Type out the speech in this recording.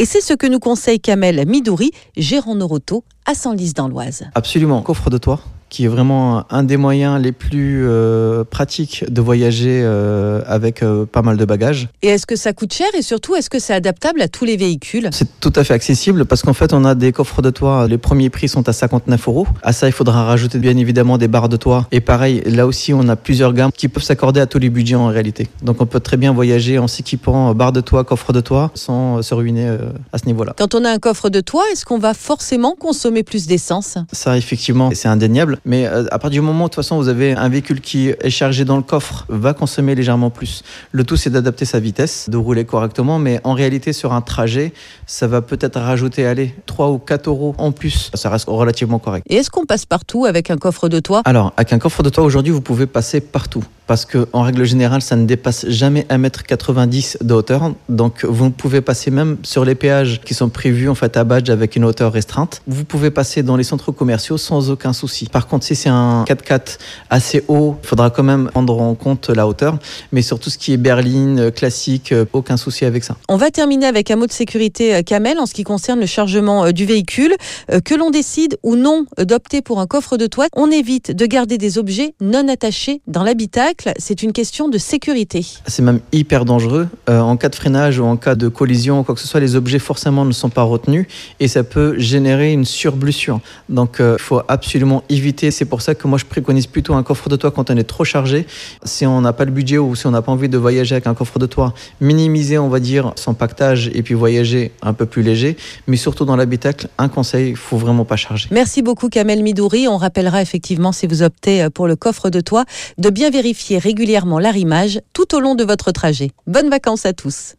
Et c'est ce que nous conseille Kamel Midouri, gérant Noroto à Senlis dans l'Oise. Absolument, coffre de toit qui est vraiment un des moyens les plus euh, pratiques de voyager euh, avec euh, pas mal de bagages. Et est-ce que ça coûte cher et surtout est-ce que c'est adaptable à tous les véhicules? C'est tout à fait accessible parce qu'en fait on a des coffres de toit, les premiers prix sont à 59 euros. À ça il faudra rajouter bien évidemment des barres de toit. Et pareil, là aussi on a plusieurs gammes qui peuvent s'accorder à tous les budgets en réalité. Donc on peut très bien voyager en s'équipant barre de toit, coffre de toit sans se ruiner à ce niveau-là. Quand on a un coffre de toit, est-ce qu'on va forcément consommer plus d'essence? Ça effectivement c'est indéniable. Mais euh, à partir du moment où, de toute façon, vous avez un véhicule qui est chargé dans le coffre, va consommer légèrement plus. Le tout, c'est d'adapter sa vitesse, de rouler correctement, mais en réalité, sur un trajet, ça va peut-être rajouter, allez, 3 ou 4 euros en plus. Ça reste relativement correct. Et est-ce qu'on passe partout avec un coffre de toit? Alors, avec un coffre de toit, aujourd'hui, vous pouvez passer partout parce que en règle générale, ça ne dépasse jamais 1m90 de hauteur. Donc, vous pouvez passer même sur les péages qui sont prévus en fait à badge avec une hauteur restreinte. Vous pouvez passer dans les centres commerciaux sans aucun souci. Par contre, si c'est un 4x4 assez haut, il faudra quand même prendre en compte la hauteur. Mais sur tout ce qui est berline, classique, aucun souci avec ça. On va terminer avec un mot de sécurité, Kamel, en ce qui concerne le chargement euh, du véhicule. Euh, que l'on décide ou non d'opter pour un coffre de toit, on évite de garder des objets non attachés dans l'habitacle c'est une question de sécurité. C'est même hyper dangereux. Euh, en cas de freinage ou en cas de collision ou quoi que ce soit, les objets forcément ne sont pas retenus et ça peut générer une surblution. Donc euh, il faut absolument éviter. C'est pour ça que moi je préconise plutôt un coffre de toit quand on est trop chargé. Si on n'a pas le budget ou si on n'a pas envie de voyager avec un coffre de toit, minimiser on va dire son pactage et puis voyager un peu plus léger. Mais surtout dans l'habitacle, un conseil, il faut vraiment pas charger. Merci beaucoup Kamel Midouri. On rappellera effectivement si vous optez pour le coffre de toit de bien vérifier régulièrement l'arrimage tout au long de votre trajet. Bonnes vacances à tous